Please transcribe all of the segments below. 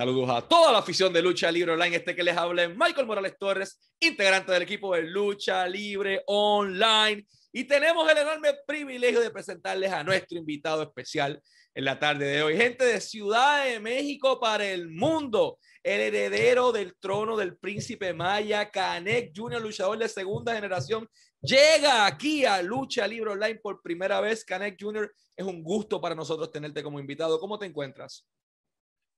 Saludos a toda la afición de Lucha Libre Online. Este que les habla es Michael Morales Torres, integrante del equipo de Lucha Libre Online. Y tenemos el enorme privilegio de presentarles a nuestro invitado especial en la tarde de hoy. Gente de Ciudad de México para el mundo. El heredero del trono del príncipe Maya, Canek Jr., luchador de segunda generación, llega aquí a Lucha Libre Online por primera vez. Canek Jr., es un gusto para nosotros tenerte como invitado. ¿Cómo te encuentras?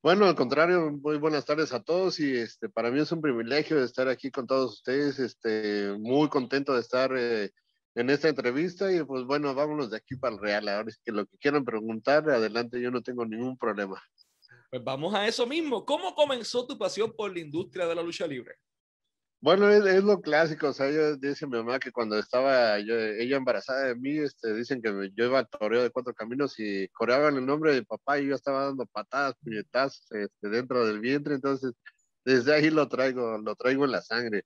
Bueno, al contrario, muy buenas tardes a todos y este, para mí es un privilegio estar aquí con todos ustedes, este, muy contento de estar eh, en esta entrevista y pues bueno, vámonos de aquí para el Real. Ahora es que lo que quieran preguntar, adelante, yo no tengo ningún problema. Pues vamos a eso mismo. ¿Cómo comenzó tu pasión por la industria de la lucha libre? Bueno, es, lo clásico, o sea, yo dice mi mamá que cuando estaba ella embarazada de mí, este, dicen que yo iba al toreo de cuatro caminos y coreaban el nombre de papá y yo estaba dando patadas, puñetazos este, dentro del vientre, entonces desde ahí lo traigo, lo traigo en la sangre.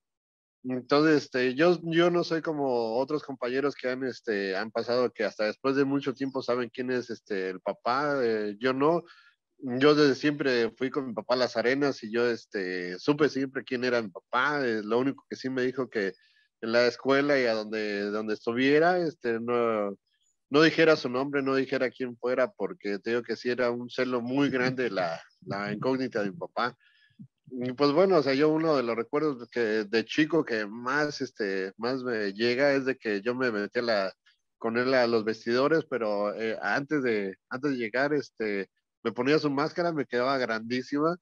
Entonces, este, yo, yo no soy como otros compañeros que han, este, han pasado que hasta después de mucho tiempo saben quién es este, el papá, eh, yo no, yo desde siempre fui con mi papá a las arenas y yo este, supe siempre quién era mi papá. Eh, lo único que sí me dijo que en la escuela y a donde, donde estuviera, este, no, no dijera su nombre, no dijera quién fuera, porque te digo que sí era un celo muy grande la, la incógnita de mi papá. Y pues bueno, o sea, yo uno de los recuerdos que de chico que más, este, más me llega es de que yo me metí a la, con él a los vestidores, pero eh, antes, de, antes de llegar, este, me ponía su máscara, me quedaba grandísima.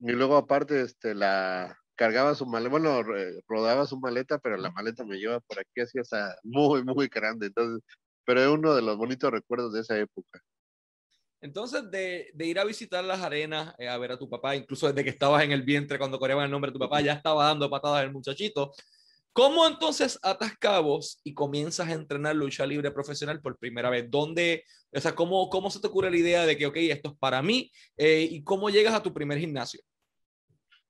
Y luego aparte, este, la cargaba su maleta, bueno, rodaba su maleta, pero la maleta me lleva por aquí así muy, muy grande. Entonces, pero es uno de los bonitos recuerdos de esa época. Entonces, de, de ir a visitar las arenas, eh, a ver a tu papá, incluso desde que estabas en el vientre cuando coreaban el nombre de tu papá, ya estaba dando patadas el muchachito. ¿Cómo entonces atas cabos y comienzas a entrenar lucha libre profesional por primera vez? ¿Dónde, o sea, cómo, cómo se te ocurre la idea de que, ok, esto es para mí? Eh, ¿Y cómo llegas a tu primer gimnasio?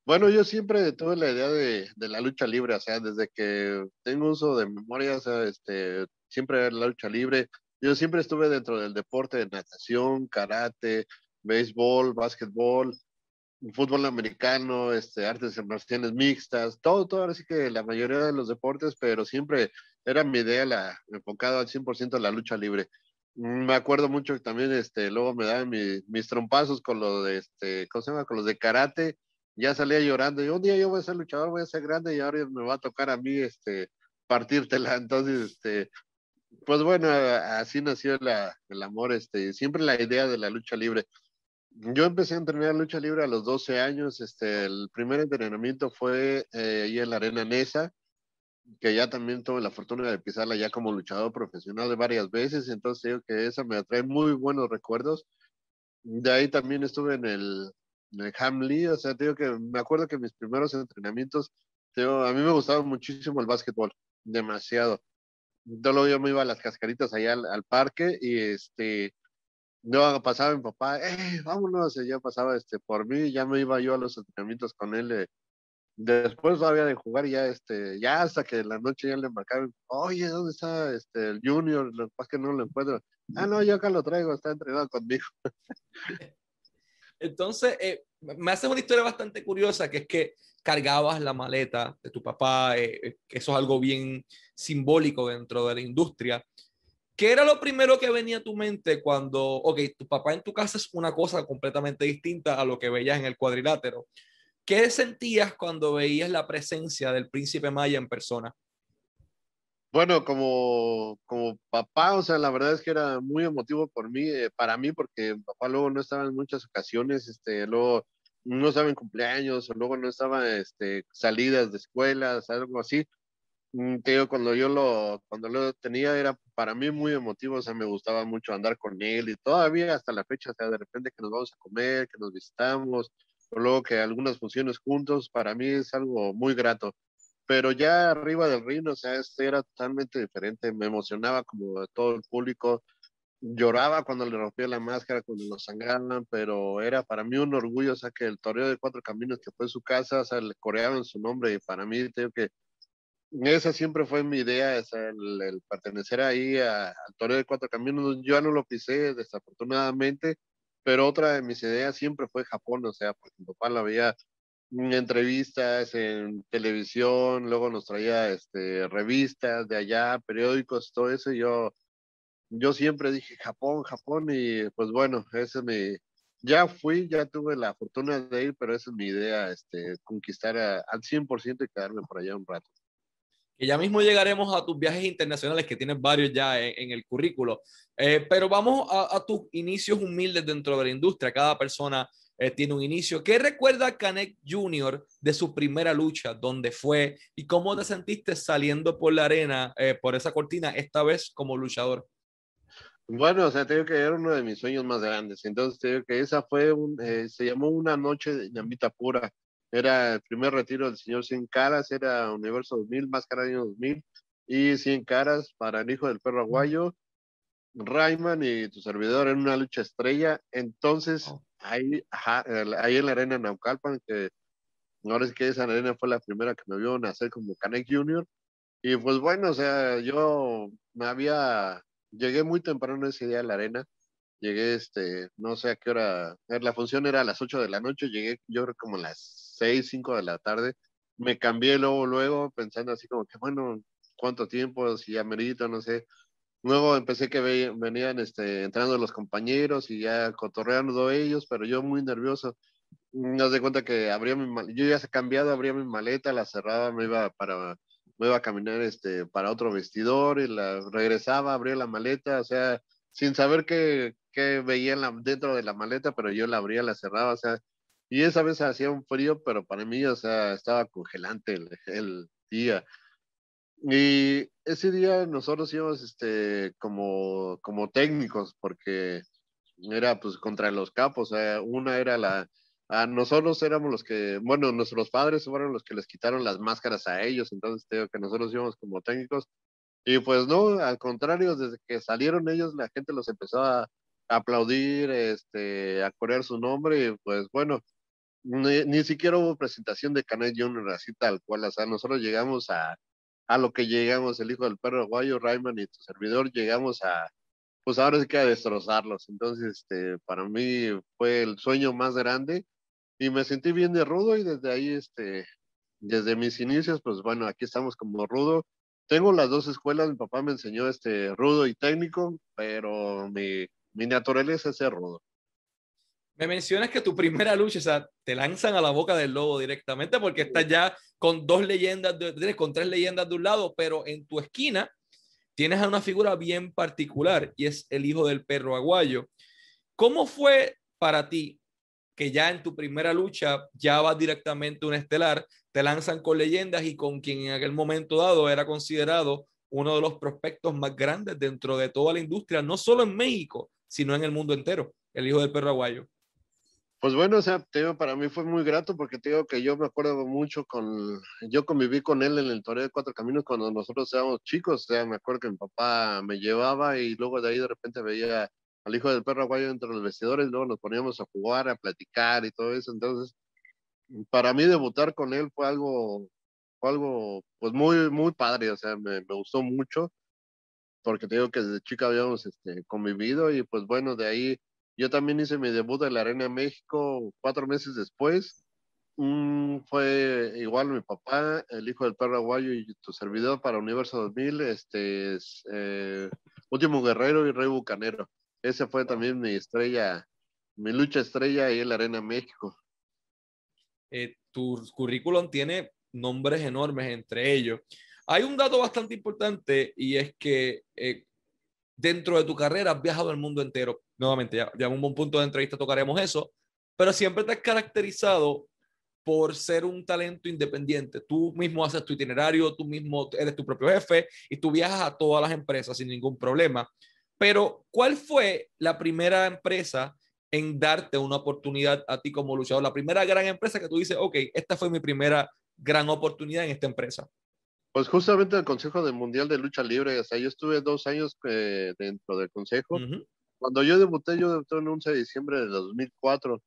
Bueno, yo siempre tuve la idea de, de, la lucha libre, o sea, desde que tengo uso de memoria, este, siempre la lucha libre. Yo siempre estuve dentro del deporte de natación, karate, béisbol, básquetbol, fútbol americano, este, artes marciales mixtas, todo, todo, así que la mayoría de los deportes, pero siempre era mi idea la, enfocada al 100% en la lucha libre. Me acuerdo mucho que también, este, luego me daban mis trompazos con los de, este, ¿cómo se llama? Con los de karate, ya salía llorando, y un día yo voy a ser luchador, voy a ser grande, y ahora me va a tocar a mí, este, partírtela, entonces, este, pues bueno, así nació la, el amor, este, siempre la idea de la lucha libre yo empecé a entrenar lucha libre a los 12 años. Este, el primer entrenamiento fue eh, ahí en la Arena Nesa, que ya también tuve la fortuna de pisarla ya como luchador profesional varias veces. Entonces digo que esa me atrae muy buenos recuerdos. De ahí también estuve en el, en el Hamley. O sea, digo que me acuerdo que mis primeros entrenamientos, digo, a mí me gustaba muchísimo el básquetbol, demasiado. Entonces yo me iba a las cascaritas allá al, al parque y este no, pasaba mi papá, eh, vámonos, ya pasaba este, por mí, ya me iba yo a los entrenamientos con él. Eh, después todavía de jugar, ya, este, ya hasta que la noche ya le marcaban, oye, ¿dónde está este, el Junior? Lo que que no lo encuentro. Ah, no, yo acá lo traigo, está entrenado conmigo. Entonces, eh, me hace una historia bastante curiosa, que es que cargabas la maleta de tu papá, eh, eh, eso es algo bien simbólico dentro de la industria. ¿Qué era lo primero que venía a tu mente cuando, ok, tu papá en tu casa es una cosa completamente distinta a lo que veías en el cuadrilátero? ¿Qué sentías cuando veías la presencia del príncipe Maya en persona? Bueno, como, como papá, o sea, la verdad es que era muy emotivo por mí, eh, para mí, porque papá luego no estaba en muchas ocasiones, este, luego no estaba en cumpleaños, luego no estaba, este, salidas de escuelas, algo así. Mm, te digo, cuando yo lo, cuando lo tenía era para mí muy emotivo, o sea, me gustaba mucho andar con él y todavía hasta la fecha, o sea, de repente que nos vamos a comer, que nos visitamos, o luego que algunas funciones juntos, para mí es algo muy grato. Pero ya arriba del ring, o sea, este era totalmente diferente, me emocionaba como todo el público, lloraba cuando le rompía la máscara, cuando lo sangraban, pero era para mí un orgullo, o sea, que el toreo de Cuatro Caminos, que fue su casa, o sea, le coreaban su nombre y para mí, tengo que esa siempre fue mi idea, el, pertenecer ahí al Toreo de Cuatro Caminos. Yo no lo pisé, desafortunadamente, pero otra de mis ideas siempre fue Japón, o sea, porque mi papá la veía en entrevistas en televisión, luego nos traía este, revistas de allá, periódicos, todo eso, y yo, yo siempre dije Japón, Japón, y pues bueno, ese es mi, ya fui, ya tuve la fortuna de ir, pero esa es mi idea, este, conquistar al 100% y quedarme por allá un rato. Y ya mismo llegaremos a tus viajes internacionales, que tienes varios ya en, el currículo. Eh, pero vamos a, tus inicios humildes dentro de la industria. Cada persona eh, tiene un inicio. ¿Qué recuerda Canek Jr. de su primera lucha? ¿Dónde fue? ¿Y cómo te sentiste saliendo por la arena, eh, por esa cortina, esta vez como luchador? Bueno, o sea, tengo que era uno de mis sueños más grandes. Entonces, que esa fue, se llamó Una Noche de Ñamita Pura era el primer retiro del señor Cien Caras, era Universo 2000, Máscara año 2000, y Cien Caras para el hijo del perro aguayo, Rayman y tu servidor en una lucha estrella. Entonces, oh. ahí, ahí en la arena Naucalpan, que ahora es que esa arena fue la primera que me vio nacer como Canek Junior. Y pues bueno, o sea, yo me había, llegué muy temprano ese día a la arena llegué, este, no sé a qué hora, la función era a las 8 de la noche, llegué yo creo como a las 6, 5 de la tarde. Me cambié luego, luego, pensando así como que, bueno, ¿cuánto tiempo? Si ya merito, no sé. Luego empecé que venían este, entrando los compañeros y ya cotorreando ellos, pero yo muy nervioso. Me das de cuenta que abría mi yo ya se cambiado, abría mi maleta, la cerraba, me iba para me iba a caminar este para otro vestidor y la regresaba, abría la maleta, o sea, sin saber qué, qué veía dentro de la maleta, pero yo la abría, la cerraba, o sea, y esa vez hacía un frío, pero para mí, o sea, estaba congelante el, día. Y ese día nosotros íbamos este, como, como técnicos, porque era pues contra los capos. Sea, una era la. A nosotros éramos los que, bueno, nuestros padres fueron los que les quitaron las máscaras a ellos, entonces digo que nosotros íbamos como técnicos. Y pues no, al contrario, desde que salieron ellos, la gente los empezó a, aplaudir, este, a correr su nombre, y pues bueno, ni, siquiera hubo presentación de Canet Junior así tal cual, o sea, nosotros llegamos a, a lo que llegamos, el hijo del perro guayo, Rayman y tu servidor, llegamos a, pues ahora sí que a destrozarlos. Entonces, este, para mí fue el sueño más grande y me sentí bien de rudo y desde ahí, este, desde mis inicios, pues bueno, aquí estamos como rudo. Tengo las dos escuelas, mi papá me enseñó este rudo y técnico, pero mi, mi naturaleza es ser rudo. Me mencionas que tu primera lucha, o sea, te lanzan a la boca del lobo directamente porque estás ya con dos leyendas, de, con tres leyendas de un lado, pero en tu esquina tienes a una figura bien particular y es el hijo del perro aguayo. ¿Cómo fue para ti que ya en tu primera lucha ya vas directamente a un estelar, te lanzan con leyendas y con quien en aquel momento dado era considerado uno de los prospectos más grandes dentro de toda la industria, no solo en México, sino en el mundo entero, el hijo del perro aguayo? Pues bueno, o sea, te para mí fue muy grato porque te digo que yo me acuerdo mucho con, yo conviví con él en el Toreo de Cuatro Caminos cuando nosotros éramos chicos, o sea, me acuerdo que mi papá me llevaba y luego de ahí de repente veía al hijo del perro aguayo entre los vestidores, luego nos poníamos a jugar, a platicar y todo eso, entonces, para mí debutar con él fue algo, fue algo, pues muy, muy padre, o sea, me, me gustó mucho porque te digo que desde chica habíamos este, convivido y pues bueno, de ahí yo también hice mi debut en la Arena México cuatro meses después. Mm, fue igual mi papá, el hijo del perro aguayo y tu servidor para Universo 2000, este, es, eh, Último Guerrero y Rey Bucanero. Esa fue también mi estrella, mi lucha estrella ahí en la Arena México. Eh, tu currículum tiene nombres enormes entre ellos. Hay un dato bastante importante y es que eh, dentro de tu carrera has viajado el mundo entero nuevamente, ya, ya en un buen punto de entrevista tocaremos eso, pero siempre te has caracterizado por ser un talento independiente. Tú mismo haces tu itinerario, tú mismo eres tu propio jefe y tú viajas a todas las empresas sin ningún problema. Pero, ¿cuál fue la primera empresa en darte una oportunidad a ti como luchador? La primera gran empresa que tú dices, ok, esta fue mi primera gran oportunidad en esta empresa. Pues justamente el Consejo del Mundial de Lucha Libre, o sea, yo estuve dos años eh, dentro del Consejo cuando yo debuté, yo debuté el 11 de diciembre de 2004.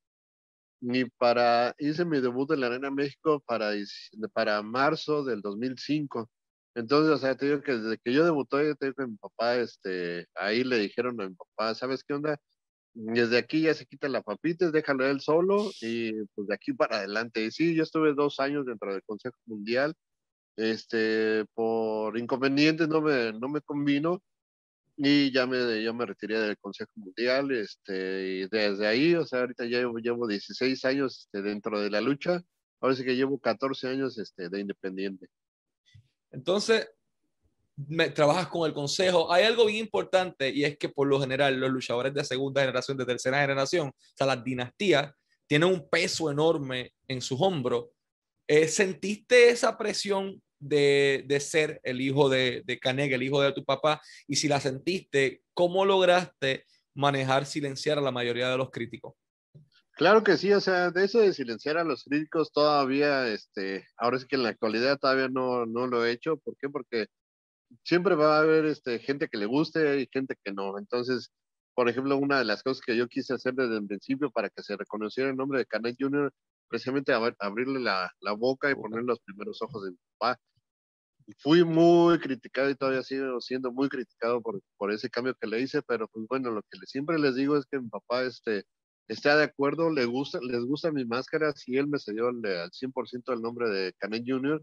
Ni para, hice mi debut en la Arena México para, para marzo del 2005. Entonces, o sea, te digo que desde que yo debuté, te digo que mi papá, este, ahí le dijeron a mi papá, ¿sabes qué onda? desde aquí ya se quita la papita, déjalo él solo y pues de aquí para adelante. Y sí, yo estuve dos años dentro del Consejo Mundial, este, por inconvenientes no me, no me convino y ya me, yo me retiré del Consejo Mundial, este, y desde ahí, o sea, ahorita ya llevo, llevo 16 años este, dentro de la lucha, ahora sí que llevo 14 años este, de independiente. Entonces, me, trabajas con el consejo. Hay algo bien importante y es que por lo general los luchadores de segunda generación, de tercera generación, o sea, las dinastías, tienen un peso enorme en sus hombros. Eh, ¿Sentiste esa presión de, de, ser el hijo de, de Canega, el hijo de tu papá? Y si la sentiste, ¿cómo lograste manejar, silenciar a la mayoría de los críticos? Claro que sí, o sea, de eso de silenciar a los críticos todavía, este, ahora sí que en la actualidad todavía no, no lo he hecho. ¿Por qué? Porque siempre va a haber este, gente que le guste y gente que no. Entonces, por ejemplo, una de las cosas que yo quise hacer desde el principio para que se reconociera el nombre de Canet Jr., precisamente abrirle la, la, boca y poner los primeros ojos de mi papá. Fui muy criticado y todavía sigo siendo muy criticado por, por ese cambio que le hice, pero pues bueno, lo que siempre les digo es que mi papá este, está de acuerdo, le gusta, les gusta mi máscara, si él me cedió al 100% el nombre de Canet Jr.,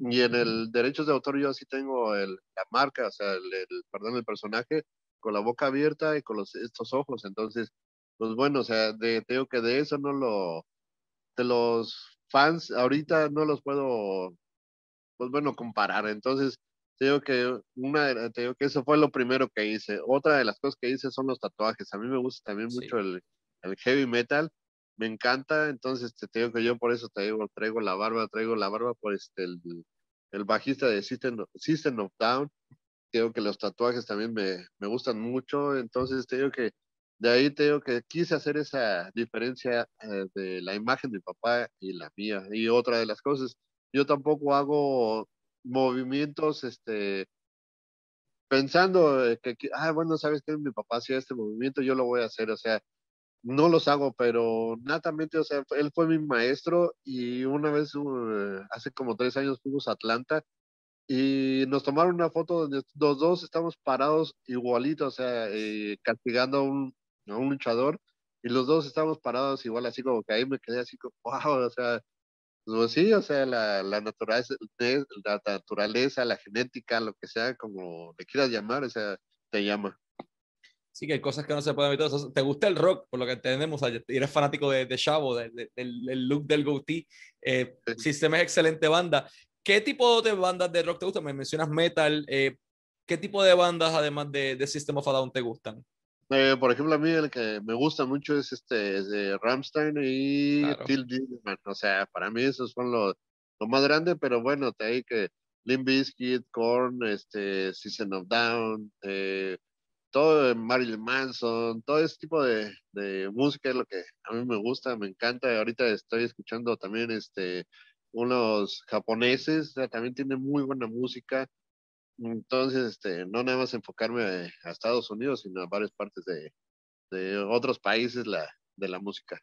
y en el derechos de autor yo sí tengo el, la marca, o sea, el, perdón, el personaje con la boca abierta y con los, estos ojos. Entonces, pues bueno, o sea, de, tengo que de eso no lo, de los fans ahorita no los puedo, pues bueno, comparar. Entonces, tengo que una, te que eso fue lo primero que hice. Otra de las cosas que hice son los tatuajes. A mí me gusta también mucho el, el heavy metal me encanta, entonces te digo que yo por eso traigo, traigo la barba, traigo la barba por este, el, el bajista de System, System of Down, creo que los tatuajes también me, me, gustan mucho, entonces te digo que de ahí te digo que quise hacer esa diferencia eh, de la imagen de mi papá y la mía. Y otra de las cosas, yo tampoco hago movimientos, este, pensando que, ah, bueno, sabes que mi papá hacía este movimiento, yo lo voy a hacer, o sea, no los hago, pero natamente, o sea, él fue mi maestro y una vez, uh, hace como tres años fuimos a Atlanta y nos tomaron una foto donde los dos estamos parados igualitos, o sea, eh, castigando a un, a un, luchador y los dos estamos parados igual, así como que ahí me quedé así como, wow, o sea, pues sí, o sea, la, la, naturaleza, la naturaleza, la genética, lo que sea, como le quieras llamar, o sea, te llama. Sí, que hay cosas que no se pueden evitar. ¿Te gusta el rock? Por lo que entendemos, eres fanático de, de Chavo, del, look del goatee. Eh, System es excelente banda. ¿Qué tipo de bandas de rock te gustan? Me mencionas metal. Eh, ¿Qué tipo de bandas, además de, de System of a Down, te gustan? Eh, por ejemplo, a mí el que me gusta mucho es este de Ramstein y Till O sea, para mí esos son los lo más grande, pero bueno, te hay que Limp Bizkit, Korn, este, System of Down, eh, todo Marilyn Manson, todo ese tipo de, de, música es lo que a mí me gusta, me encanta. Ahorita estoy escuchando también este, unos japoneses, también tienen muy buena música. Entonces, este, no nada más enfocarme a, Estados Unidos, sino a varias partes de, otros países de la música.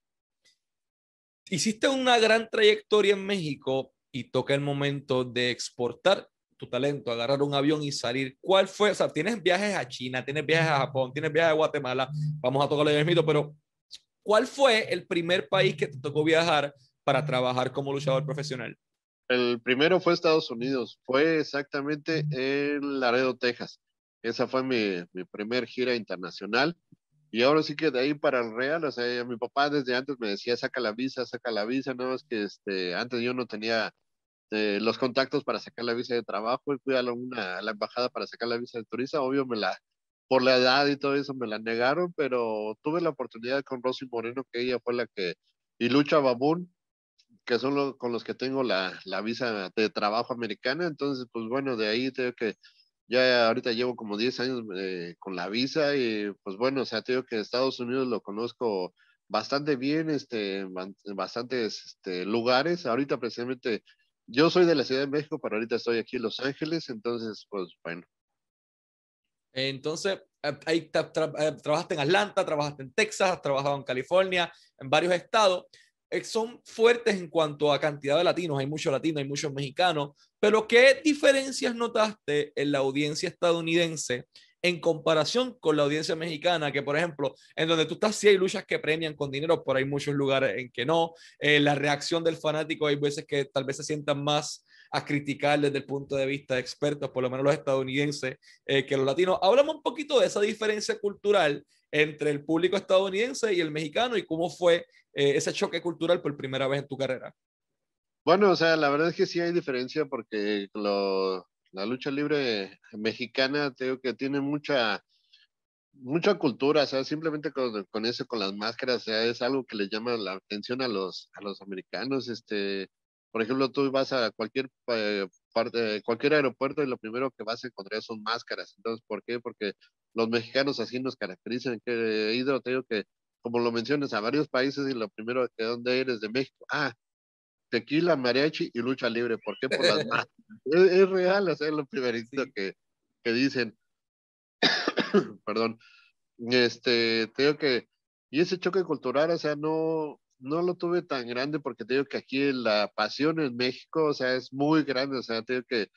Hiciste una gran trayectoria en México y toca el momento de exportar tu talento, agarrar un avión y salir. ¿Cuál fue? O sea, tienes viajes a China, tienes viajes a Japón, tienes viajes a Guatemala, vamos a tocarle el mito, pero ¿cuál fue el primer país que te tocó viajar para trabajar como luchador profesional? El primero fue Estados Unidos, fue exactamente en Laredo, Texas. Esa fue mi, mi primer gira internacional. Y ahora sí que de ahí para el Real, o sea, mi papá desde antes me decía, saca la visa, saca la visa, no es que este, antes yo no tenía este, los contactos para sacar la visa de trabajo y fui a la, una, a la embajada para sacar la visa de turista. Obvio, me la, por la edad y todo eso me la negaron, pero tuve la oportunidad con Rosy Moreno, que ella fue la que, y Lucha Babún, que son los, con los que tengo la, la, visa de trabajo americana. Entonces, pues bueno, de ahí tengo que, ya ahorita llevo como 10 años eh, con la visa y pues bueno, o sea, tengo que Estados Unidos lo conozco bastante bien, este, bastantes este, lugares. Ahorita precisamente yo soy de la Ciudad de México, pero ahorita estoy aquí en Los Ángeles, entonces, pues bueno. Entonces, eh, ahí eh, trabajaste en Atlanta, trabajaste en Texas, has trabajado en California, en varios estados. Eh, son fuertes en cuanto a cantidad de latinos, hay muchos latinos, hay muchos mexicanos, pero ¿qué diferencias notaste en la audiencia estadounidense en comparación con la audiencia mexicana, que por ejemplo, en donde tú estás, sí hay luchas que premian con dinero, pero hay muchos lugares en que no. Eh, la reacción del fanático hay veces que tal vez se sientan más a criticar desde el punto de vista de expertos, por lo menos los estadounidenses, eh, que los latinos. Hablamos un poquito de esa diferencia cultural entre el público estadounidense y el mexicano y cómo fue eh, ese choque cultural por primera vez en tu carrera. Bueno, o sea, la verdad es que sí hay diferencia porque lo, la lucha libre mexicana, tengo que tiene mucha, mucha cultura, o sea, simplemente con, eso, con las máscaras, o sea, es algo que le llama la atención a los, a los americanos, este, por ejemplo, tú vas a cualquier eh, parte, cualquier aeropuerto y lo primero que vas a encontrar son máscaras, entonces, ¿por qué? Porque los mexicanos así nos caracterizan, que he ido, te digo que, como lo mencionas, a varios países y lo primero que, ¿dónde eres? De México, ah, tequila, mariachi y lucha libre. ¿Por qué? Por las más. es, real, es lo primerito que, que dicen. Perdón. Este, te digo que, y ese choque cultural, o sea, no, no lo tuve tan grande porque te digo que aquí la pasión en México, o sea, es muy grande, o sea, te digo que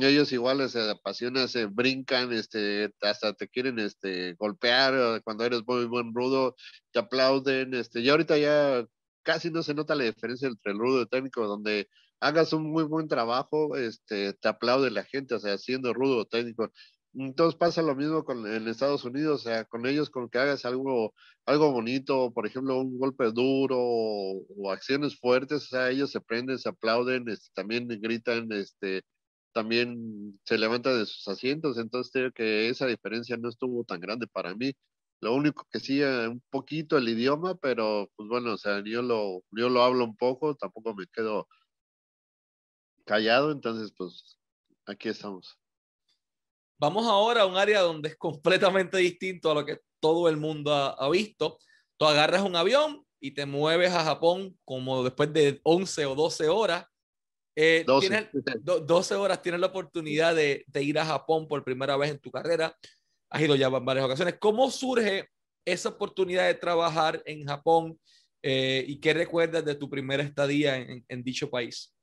ellos igual se apasionan, se brincan, este, hasta te quieren este, golpear cuando eres muy buen rudo, te aplauden, este, y ahorita ya casi no se nota la diferencia entre el rudo y el técnico, donde hagas un muy buen trabajo, este, te aplaude la gente, o sea, siendo rudo o técnico. Entonces pasa lo mismo con en Estados Unidos, o sea, con ellos con que hagas algo, algo bonito, por ejemplo, un golpe duro o, acciones fuertes, o sea, ellos se prenden, se aplauden, este, también gritan, este, también se levantan de sus asientos, entonces creo que esa diferencia no estuvo tan grande para mí. Lo único que sí, eh, un poquito el idioma, pero pues bueno, o sea, yo lo, yo lo hablo un poco, tampoco me quedo callado, entonces pues aquí estamos. Vamos ahora a un área donde es completamente distinto a lo que todo el mundo ha, visto. Tú agarras un avión y te mueves a Japón como después de 11 o 12 horas. 12. Eh, 12 horas tienes la oportunidad de, de, ir a Japón por primera vez en tu carrera has ido ya en varias ocasiones. ¿Cómo surge esa oportunidad de trabajar en Japón eh, y qué recuerdas de tu primera estadía en, dicho país?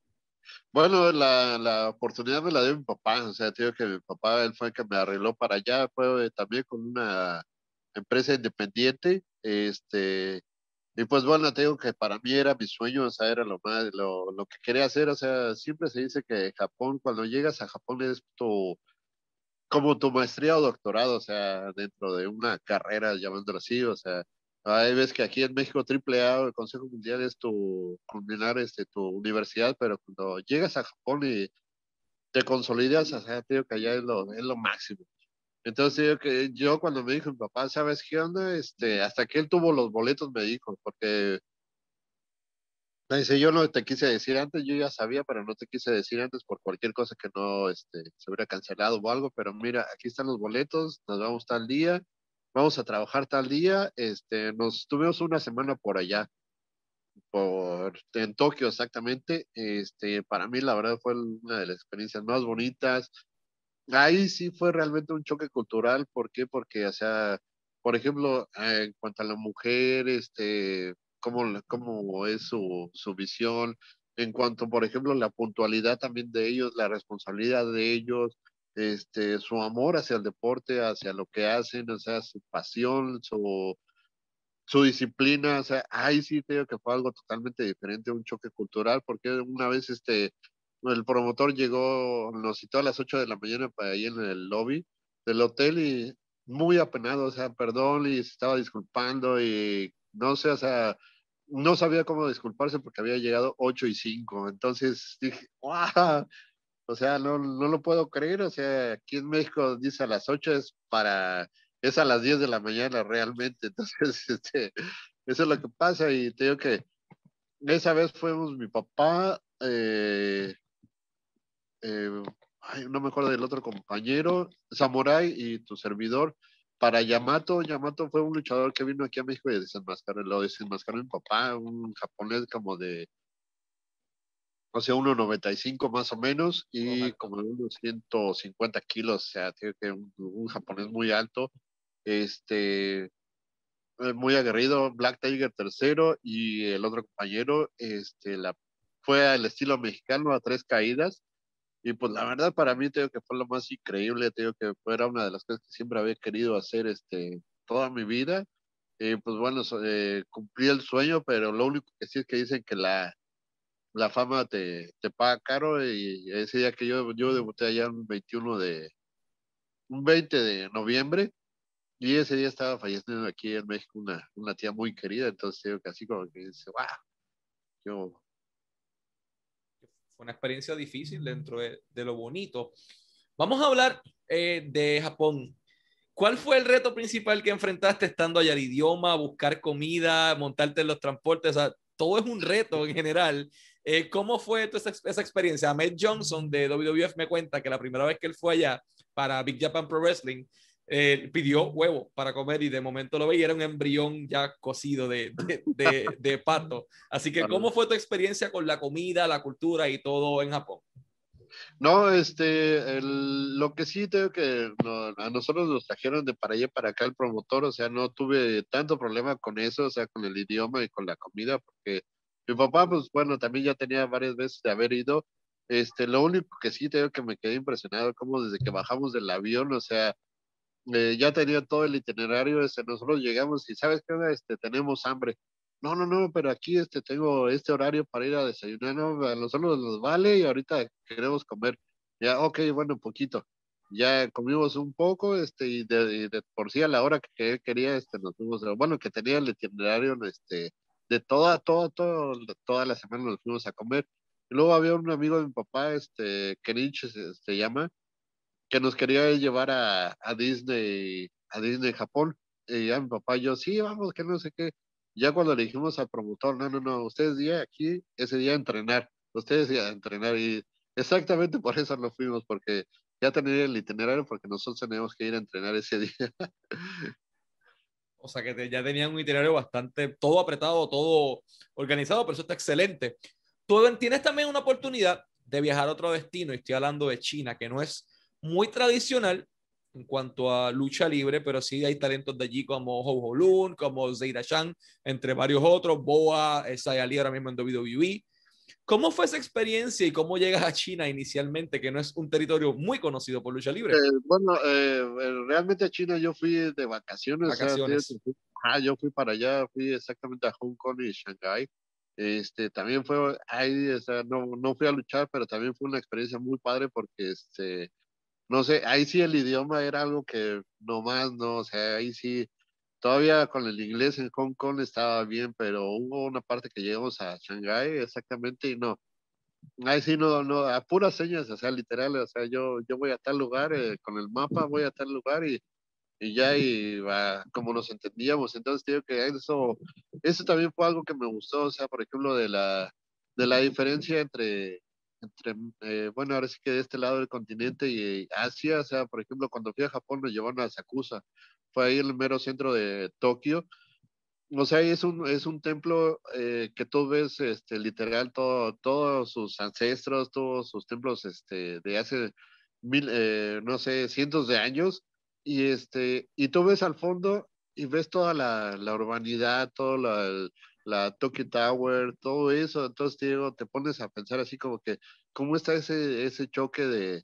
Bueno, la, la, oportunidad me la dio mi papá, o sea, digo que mi papá, él fue el que me arregló para allá, fue también con una empresa independiente, este, y pues bueno, te digo que para mí era mi sueño, o sea, era lo más, lo, lo que quería hacer, o sea, siempre se dice que Japón, cuando llegas a Japón es tu, como tu maestría o doctorado, o sea, dentro de una carrera, llamándolo así, o sea, hay veces que aquí en México AAA, el Consejo Mundial es tu, culminar este, tu universidad, pero cuando llegas a Japón y te consolidas, o sea, digo que allá es lo, es lo máximo. Entonces, digo que yo cuando me dijo mi papá, ¿sabes qué onda? Este, hasta que él tuvo los boletos me dijo, porque me dice, yo no te quise decir antes, yo ya sabía, pero no te quise decir antes por cualquier cosa que no este, se hubiera cancelado o algo, pero mira, aquí están los boletos, nos vamos tal día, vamos a trabajar tal día, este, nos tuvimos una semana por allá, por, en Tokio exactamente, este, para mí la verdad fue una de las experiencias más bonitas, ahí sí fue realmente un choque cultural, ¿por qué? Porque, o sea, por ejemplo, en cuanto a la mujer, este, cómo, cómo es su, su visión en cuanto, por ejemplo, la puntualidad también de ellos, la responsabilidad de ellos, este, su amor hacia el deporte, hacia lo que hacen, o sea, su pasión, su, su disciplina, o sea, ahí sí creo que fue algo totalmente diferente, un choque cultural, porque una vez este, el promotor llegó, nos citó a las 8 de la mañana para ahí en el lobby del hotel y muy apenado, o sea, perdón, y se estaba disculpando y no sé, o sea, no sabía cómo disculparse porque había llegado 8 y 5. Entonces dije, ¡wow! O sea, no, no lo puedo creer. O sea, aquí en México dice a las 8 es para, es a las 10 de la mañana realmente. Entonces, este, eso es lo que pasa. Y te digo que esa vez fuimos mi papá, eh, eh, no me acuerdo del otro compañero, Samurai y tu servidor para Yamato, Yamato fue un luchador que vino aquí a México y desenmascaró, lo desenmascaró mi papá, un japonés como de, o sea, 1,95 más o menos y como unos 150 kilos, o sea, tiene que un, un japonés muy alto, este, eh, muy aguerrido, Black Tiger tercero y el otro compañero, este, la, fue al estilo mexicano a tres caídas Y pues la verdad para mí tengo que fue lo más increíble, tengo que era una de las cosas que siempre había querido hacer este, toda mi vida. Y pues bueno, eh, cumplí el sueño, pero lo único que sí es que dicen que la, la fama te, te paga caro y ese día que yo, yo debuté allá un 21 de, un 20 de noviembre y ese día estaba falleciendo aquí en México una, una tía muy querida, entonces que así como que dice, wow, yo fue una experiencia difícil dentro de, lo bonito. Vamos a hablar eh, de Japón. ¿Cuál fue el reto principal que enfrentaste estando allá? El idioma, buscar comida, montarte en los transportes, o sea, todo es un reto en general. Eh, ¿Cómo fue esa, esa, experiencia? Ahmed Johnson de WWF me cuenta que la primera vez que él fue allá para Big Japan Pro Wrestling, eh, pidió huevo para comer y de momento lo veía, era un embrión ya cocido de, de, de, pato. Así que, ¿cómo fue tu experiencia con la comida, la cultura y todo en Japón? No, este, lo que sí tengo que a nosotros nos trajeron de para allá para acá el promotor, o sea, no tuve tanto problema con eso, o sea, con el idioma y con la comida, porque mi papá, pues bueno, también ya tenía varias veces de haber ido. Este, lo único que sí tengo que me quedé impresionado, como desde que bajamos del avión, o sea, eh, ya tenía todo el itinerario, este, nosotros llegamos y sabes qué, este, tenemos hambre. No, no, no, pero aquí este, tengo este horario para ir a desayunar, no, a nosotros nos vale y ahorita queremos comer. Ya, ok, bueno, poquito. Ya comimos un poco, este, y de, por sí a la hora que quería, este, nos fuimos, bueno, que tenía el itinerario, este, de toda, toda, toda, toda la semana nos fuimos a comer. Y luego había un amigo de mi papá, este, Kenich se, se llama, que nos quería llevar a, a Disney, a Disney Japón. Y ya mi papá y yo, sí, vamos, que no sé qué. Ya cuando le dijimos al promotor, no, no, no, ustedes día aquí, ese día entrenar, ustedes día entrenar. Y exactamente por eso lo fuimos, porque ya tenía el itinerario, porque nosotros teníamos que ir a entrenar ese día. O sea que ya tenían un itinerario bastante, todo apretado, todo organizado, pero eso está excelente. Tú tienes también una oportunidad de viajar a otro destino, y estoy hablando de China, que no es muy tradicional en cuanto a lucha libre, pero sí hay talentos de allí como Ho Ho Lun, como Zeira Shang, entre varios otros, Boa, Ali ahora mismo en WWE. ¿Cómo fue esa experiencia y cómo llegas a China inicialmente, que no es un territorio muy conocido por lucha libre? Eh, bueno, eh, eh, realmente a China yo fui de vacaciones. vacaciones. ah, yo fui para allá, fui exactamente a Hong Kong y Shanghai. Este, también fue ahí, o sea, no, no fui a luchar, pero también fue una experiencia muy padre porque este, no sé, ahí sí el idioma era algo que nomás no, o sea, ahí sí, todavía con el inglés en Hong Kong estaba bien, pero hubo una parte que llegamos a Shanghái exactamente y no, ahí sí no, no, a puras señas, o sea, literal, o sea, yo, yo voy a tal lugar, eh, con el mapa voy a tal lugar y, y ya, y va, como nos entendíamos, entonces digo que eso, eso también fue algo que me gustó, o sea, por ejemplo, de la, de la diferencia entre entre, eh, bueno, ahora sí que de este lado del continente y Asia, o sea, por ejemplo, cuando fui a Japón me llevaron a Sakusa, fue ahí en el mero centro de Tokio, o sea, es un, es un templo eh, que tú ves, este, literal, todo, todos sus ancestros, todos sus templos, este, de hace mil, eh, no sé, cientos de años, y este, y tú ves al fondo y ves toda la, la urbanidad, todo la, la Tokyo Tower, todo eso, entonces te digo, te pones a pensar así como que, ¿cómo está ese, ese choque de,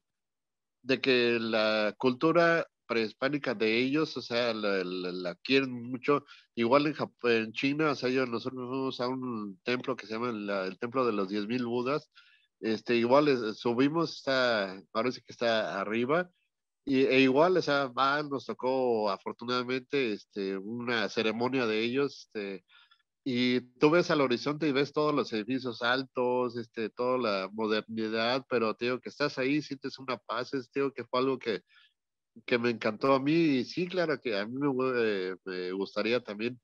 de que la cultura prehispánica de ellos, o sea, la, quieren mucho, igual en, Japón, en China, o sea, yo, nosotros fuimos a un templo que se llama el templo de los 10.000 Budas, este, igual subimos, parece que está arriba, y, e igual, o sea, nos tocó afortunadamente este, una ceremonia de ellos, este, y tú ves al horizonte y ves todos los edificios altos, este, toda la modernidad, pero te digo que estás ahí, sientes una paz, es, digo que fue algo que, que me encantó a mí y sí, claro que a mí me, eh, me gustaría también,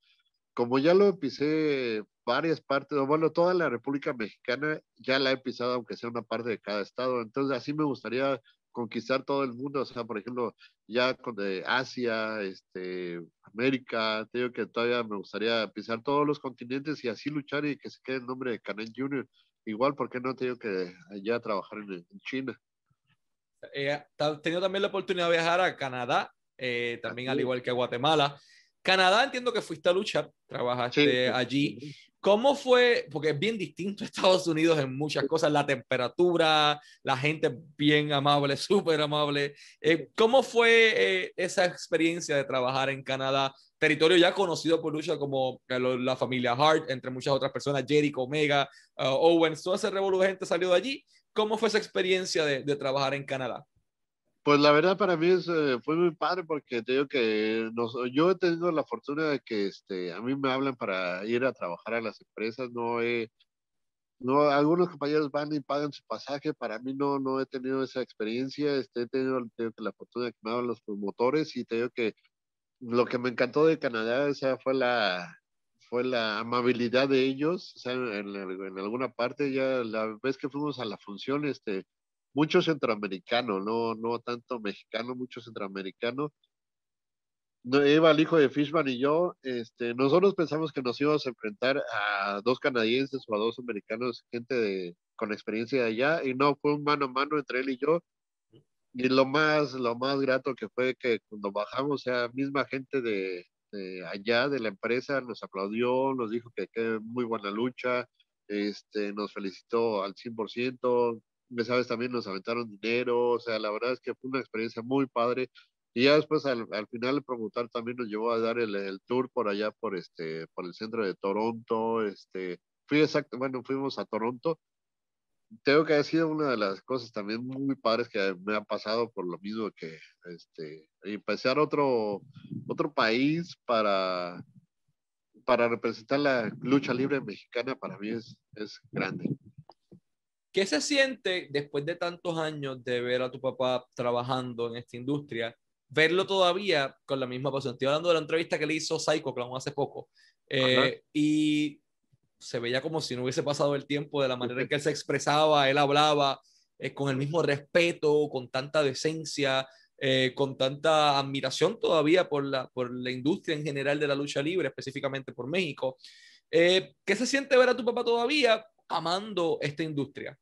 como ya lo pisé varias partes, bueno, toda la República Mexicana ya la he pisado, aunque sea una parte de cada estado, entonces así me gustaría conquistar todo el mundo, o sea, por ejemplo, ya con de Asia, este, América, te digo que todavía me gustaría pisar todos los continentes y así luchar y que se quede el nombre de Canen Junior. Igual, ¿por qué no te digo que ya trabajar en, China? Eh, tenido también la oportunidad de viajar a Canadá, eh, también al igual que a Guatemala. Canadá entiendo que fuiste a luchar, trabajaste allí, ¿Cómo fue? Porque es bien distinto Estados Unidos en muchas cosas, la temperatura, la gente bien amable, súper amable. Eh, ¿Cómo fue eh, esa experiencia de trabajar en Canadá? Territorio ya conocido por lucha como eh, la familia Hart, entre muchas otras personas, Jericho, Omega, uh, Owens, todo ese revolución salió de allí. ¿Cómo fue esa experiencia de, de trabajar en Canadá? Pues la verdad para mí es, fue muy padre porque te digo que nos, yo he tenido la fortuna de que este, a mí me hablan para ir a trabajar a las empresas, no he, no, algunos compañeros van y pagan su pasaje, para mí no, no he tenido esa experiencia, este, he tenido la fortuna de que me hablan los promotores y te digo que lo que me encantó de Canadá, o sea, fue la, fue la amabilidad de ellos, o sea, en, alguna parte ya la vez que fuimos a la función, este, mucho centroamericano, no, no tanto mexicano, mucho centroamericano. No, iba el hijo de Fishman y yo, este, nosotros pensamos que nos íbamos a enfrentar a dos canadienses o a dos americanos, gente de, con experiencia de allá, y no, fue un mano a mano entre él y yo. Y lo más, lo más grato que fue que cuando bajamos, o sea, misma gente de, de allá, de la empresa, nos aplaudió, nos dijo que qué muy buena lucha, este, nos felicitó al 100%, sabes, también nos aventaron dinero, o sea, la verdad es que fue una experiencia muy padre. Y ya después al, al final el promotor también nos llevó a dar el, el, tour por allá, por este, por el centro de Toronto, este, fui exacto, bueno, fuimos a Toronto. Tengo que sido una de las cosas también muy padres que me ha pasado por lo mismo que, este, empezar otro, otro país para, para representar la lucha libre mexicana para mí es, es grande. ¿Qué se siente después de tantos años de ver a tu papá trabajando en esta industria, verlo todavía con la misma pasión? Estoy hablando de la entrevista que le hizo Psycho Clown hace poco. Eh, y se veía como si no hubiese pasado el tiempo de la manera en que él se expresaba, él hablaba eh, con el mismo respeto, con tanta decencia, eh, con tanta admiración todavía por la, por la industria en general de la lucha libre, específicamente por México. ¿Qué se siente ver a tu papá todavía amando esta industria?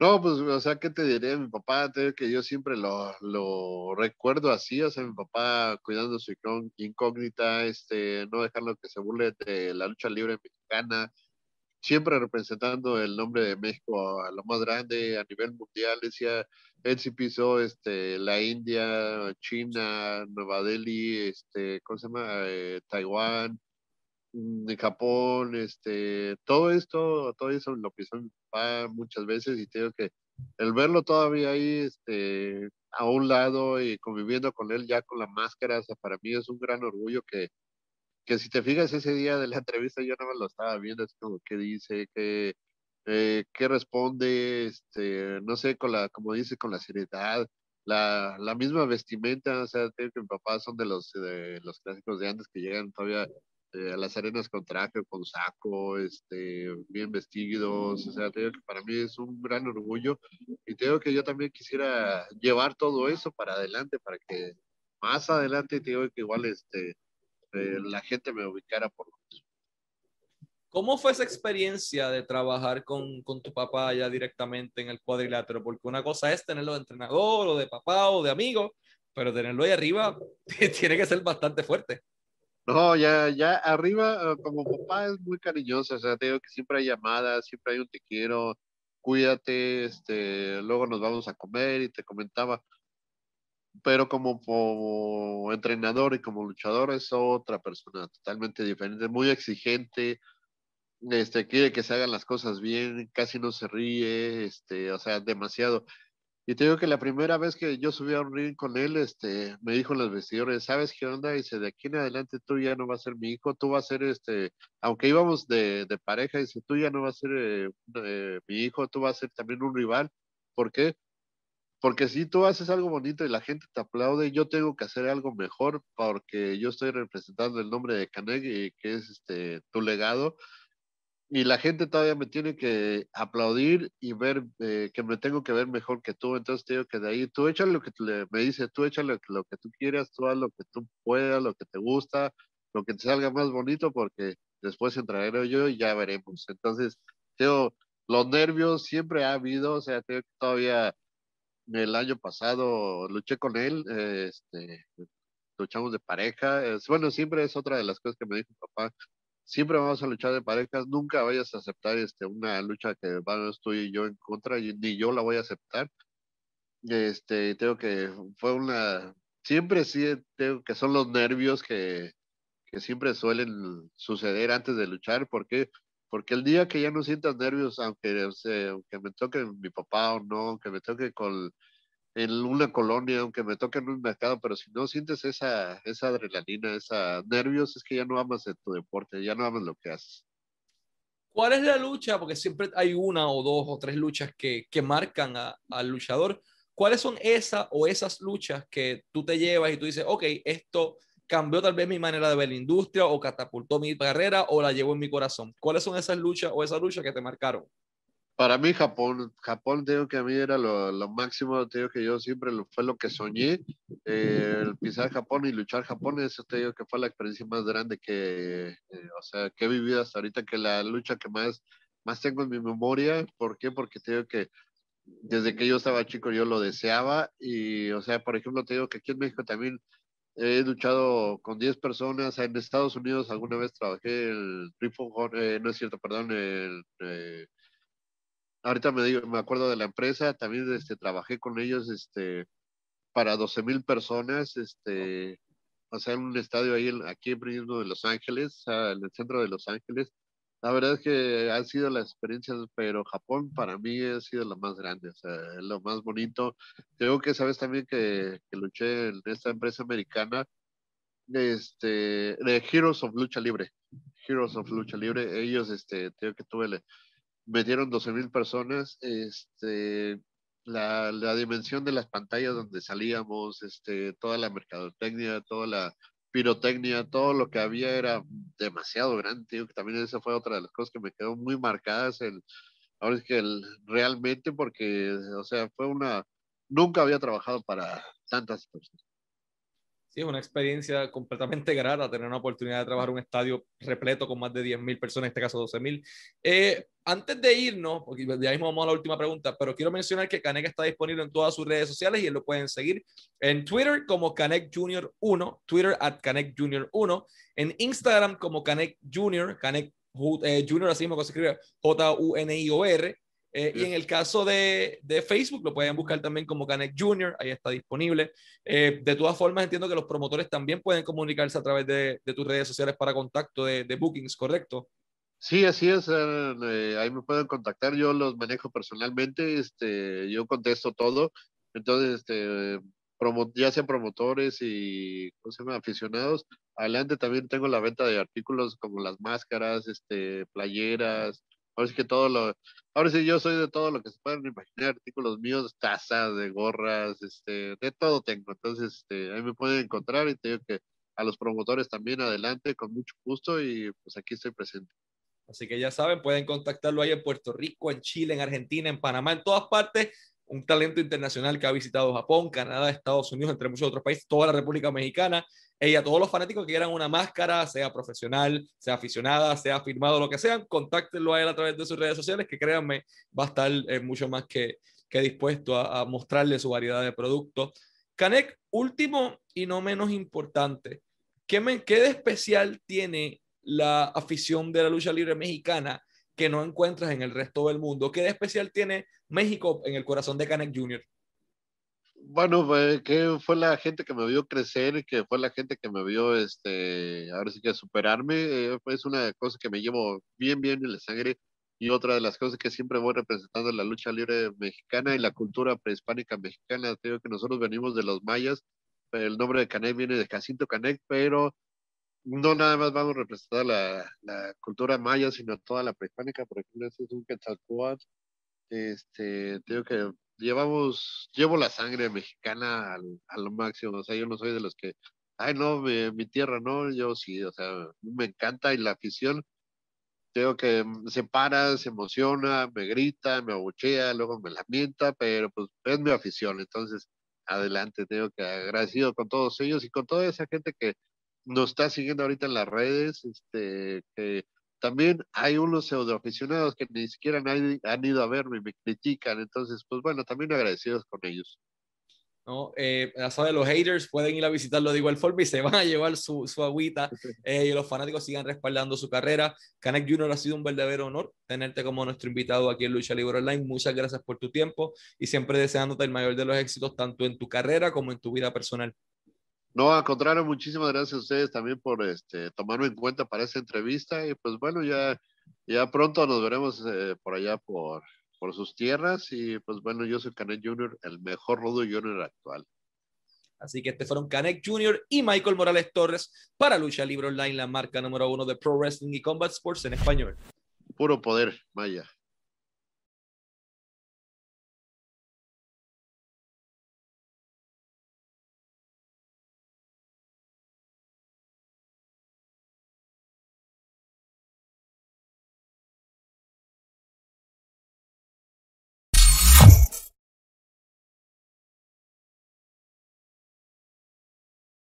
No, pues, o sea, ¿qué te diré? Mi papá, te que yo siempre lo, lo, recuerdo así, o sea, mi papá cuidando su incógnita, este, no dejarlo que se burle de la lucha libre siempre representando el nombre de México a lo más grande a nivel mundial, decía, él sí pisó, este, la India, China, Nueva Delhi, este, ¿cómo se llama? Eh, Taiwán, de Japón, este, todo esto, todo eso lo pisó mi papá muchas veces y tengo que el verlo todavía ahí, este, a un lado y conviviendo con él ya con la máscara, para mí es un gran orgullo que, que si te fijas ese día de la entrevista yo no me lo estaba viendo, es como qué dice, qué, eh, qué responde, este, no sé, con la, como dice, con la seriedad, la, la misma vestimenta, o sea, tengo que mi papá son de los, de los clásicos de antes que llegan todavía este, a las arenas con traje, con saco, este, bien vestidos, o sea, te que para mí es un gran orgullo y tengo que yo también quisiera llevar todo eso para adelante, para que más adelante te digo que igual este, eh, la gente me ubicara por lo mismo. ¿Cómo fue esa experiencia de trabajar con, con, tu papá ya directamente en el cuadrilátero? Porque una cosa es tenerlo de entrenador o de papá o de amigo, pero tenerlo ahí arriba tiene que ser bastante fuerte. No, ya, ya arriba, ah, como papá es muy cariñoso, o sea, te digo que siempre hay llamadas, siempre hay un te quiero, cuídate, este, luego nos vamos a comer y te comentaba. Pero como, como entrenador y como luchador es otra persona totalmente diferente, muy exigente, este, quiere que se hagan las cosas bien, casi no se ríe, este, o sea, demasiado. Y te digo que la primera vez que yo subí a un ring con él, este, me dijo en los vestidores, ¿sabes qué onda? dice, de aquí en adelante tú ya no vas a ser mi hijo, tú vas a ser, este, aunque íbamos de, de pareja, dice, tú ya no vas a ser eh, eh, mi hijo, tú vas a ser también un rival. ¿Por qué? Porque si tú haces algo bonito y la gente te aplaude, yo tengo que hacer algo mejor porque yo estoy representando el nombre de Canek, que es este, tu legado y la gente todavía me tiene que aplaudir y ver eh, que me tengo que ver mejor que tú. Entonces te digo que de ahí tú échale lo que me dice, tú échale lo que tú quieras, tú haz lo que tú puedas, lo que te gusta, lo que te salga más bonito, porque después entraré yo y ya veremos. Entonces, digo, los nervios siempre ha habido, o sea, tengo que todavía el año pasado luché con él, este, luchamos de pareja. bueno, siempre es otra de las cosas que me dijo papá siempre vamos a luchar de parejas, nunca vayas a aceptar este, una lucha que vamos tú y yo en contra, y ni yo la voy a aceptar. Este, tengo que fue una, siempre sí, tengo que son los nervios que siempre suelen suceder antes de luchar, porque porque el día que ya no sientas nervios, aunque, aunque me toque mi papá o no, aunque me toque en una colonia, aunque me toque en un mercado, pero si no sientes esa, adrenalina, esa nervios, es que ya no amas tu deporte, ya no amas lo que haces. ¿Cuál es la lucha? Porque siempre hay una o dos o tres luchas que, que marcan al luchador. ¿Cuáles son esas o esas luchas que tú te llevas y tú dices, ok, esto cambió tal vez mi manera de ver la industria o catapultó mi carrera o la llevo en mi corazón? ¿Cuáles son esas luchas o esas luchas que te marcaron? Para mí Japón, Japón digo que a mí era lo, lo máximo, digo que yo siempre lo, fue lo que soñé, eh, el pisar Japón y luchar Japón, eso te digo que fue la experiencia más grande que, eh, o sea, que he vivido hasta ahorita, que la lucha que más, más tengo en mi memoria, ¿por qué? Porque te digo que desde que yo estaba chico yo lo deseaba y, o sea, por ejemplo, te digo que aquí en México también He luchado con 10 personas. En Estados Unidos alguna vez trabajé el eh, no es cierto, perdón, el, eh, ahorita me, digo, me acuerdo de la empresa, también este, trabajé con ellos este, para 12 mil personas, este, o sea, en un estadio ahí, aquí mismo de Los Ángeles, en el centro de Los Ángeles. La verdad es que han sido las experiencias, pero Japón para mí ha sido lo más grande, o sea, lo más bonito. Tengo que sabes también que, que luché en esta empresa americana, este, de Heroes of Lucha Libre. Heroes of Lucha Libre, ellos, este, tengo que tuve, metieron 12 mil personas, este, la, la, dimensión de las pantallas donde salíamos, este, toda la mercadotecnia, toda la pirotecnia, todo lo que había era demasiado grande, que también esa fue otra de las cosas que me quedó muy marcadas, el, ahora es que el, realmente porque, o sea, fue una, nunca había trabajado para tantas personas. Sí, es una experiencia completamente grata tener una oportunidad de trabajar un estadio repleto con más de 10.000 personas, en este caso 12.000. Eh, antes de irnos, porque ya mismo vamos a la última pregunta, pero quiero mencionar que Canek está disponible en todas sus redes sociales y lo pueden seguir en Twitter como Canek Junior 1, Twitter at Canek Junior 1, en Instagram como Canek Junior, Canek eh, Junior, así mismo se escribe J-U-N-I-O-R, eh, y en el caso de, de, Facebook, lo pueden buscar también como Canek Junior, ahí está disponible. Eh, de todas formas, entiendo que los promotores también pueden comunicarse a través de, de tus redes sociales para contacto de, de bookings, ¿correcto? Sí, así es. Eh, ahí me pueden contactar. Yo los manejo personalmente. Este, yo contesto todo. Entonces, este, ya sean promotores y aficionados. Adelante también tengo la venta de artículos como las máscaras, este, playeras, Ahora sí que todo lo, ahora sí yo soy de todo lo que se pueden imaginar, artículos míos, tazas, de gorras, este, de todo tengo. Entonces, este, ahí me pueden encontrar y tengo que a los promotores también adelante con mucho gusto y pues aquí estoy presente. Así que ya saben, pueden contactarlo ahí en Puerto Rico, en Chile, en Argentina, en Panamá, en todas partes un talento internacional que ha visitado Japón, Canadá, Estados Unidos, entre muchos otros países, toda la República Mexicana, y a todos los fanáticos que quieran una máscara, sea profesional, sea aficionada, sea firmado, lo que sean, contáctenlo a él a través de sus redes sociales, que créanme, va a estar eh, mucho más que, que dispuesto a, mostrarle su variedad de productos. Canek, último y no menos importante, ¿qué, me, ¿qué de especial tiene la afición de la lucha libre mexicana que no encuentras en el resto del mundo. ¿Qué de especial tiene México en el corazón de Canek Jr.? Bueno, que fue la gente que me vio crecer, que fue la gente que me vio, este, ahora sí que superarme, eh, es una cosa que me llevo bien, bien en la sangre y otra de las cosas que siempre voy representando en la lucha libre mexicana y la cultura prehispánica mexicana. Digo que nosotros venimos de los mayas, el nombre de Canek viene de Jacinto Canek, pero no nada más vamos a representar la, la cultura maya, sino toda la prehispánica, por ejemplo, este es un Quetzalcóatl, este, digo que llevamos, llevo la sangre mexicana al, a lo máximo, o sea, yo no soy de los que, ay, no, mi, tierra, no, yo sí, o sea, me encanta y la afición, tengo que se para, se emociona, me grita, me abuchea, luego me lamenta, pero pues es mi afición, entonces adelante, tengo que agradecido con todos ellos y con toda esa gente que nos está siguiendo ahorita en las redes, este, que también hay unos pseudoaficionados que ni siquiera han, han ido a verme y me critican, entonces, pues bueno, también agradecidos con ellos. ¿no? Eh, de los haters pueden ir a visitarlo de igual forma y se van a llevar su, su agüita eh, y los fanáticos sigan respaldando su carrera. Canek Junior ha sido un verdadero honor tenerte como nuestro invitado aquí en Lucha Libre Online. Muchas gracias por tu tiempo y siempre deseándote el mayor de los éxitos tanto en tu carrera como en tu vida personal. No, al contrario, muchísimas gracias a ustedes también por este, tomarme en cuenta para esta entrevista y pues bueno, ya, ya pronto nos veremos eh, por allá por, por sus tierras y pues bueno, yo soy Canek Jr., el mejor Rudo Jr. actual. Así que este fueron Canek Jr. y Michael Morales Torres para Lucha Libre Online, la marca número uno de Pro Wrestling y Combat Sports en español. Puro poder, Maya.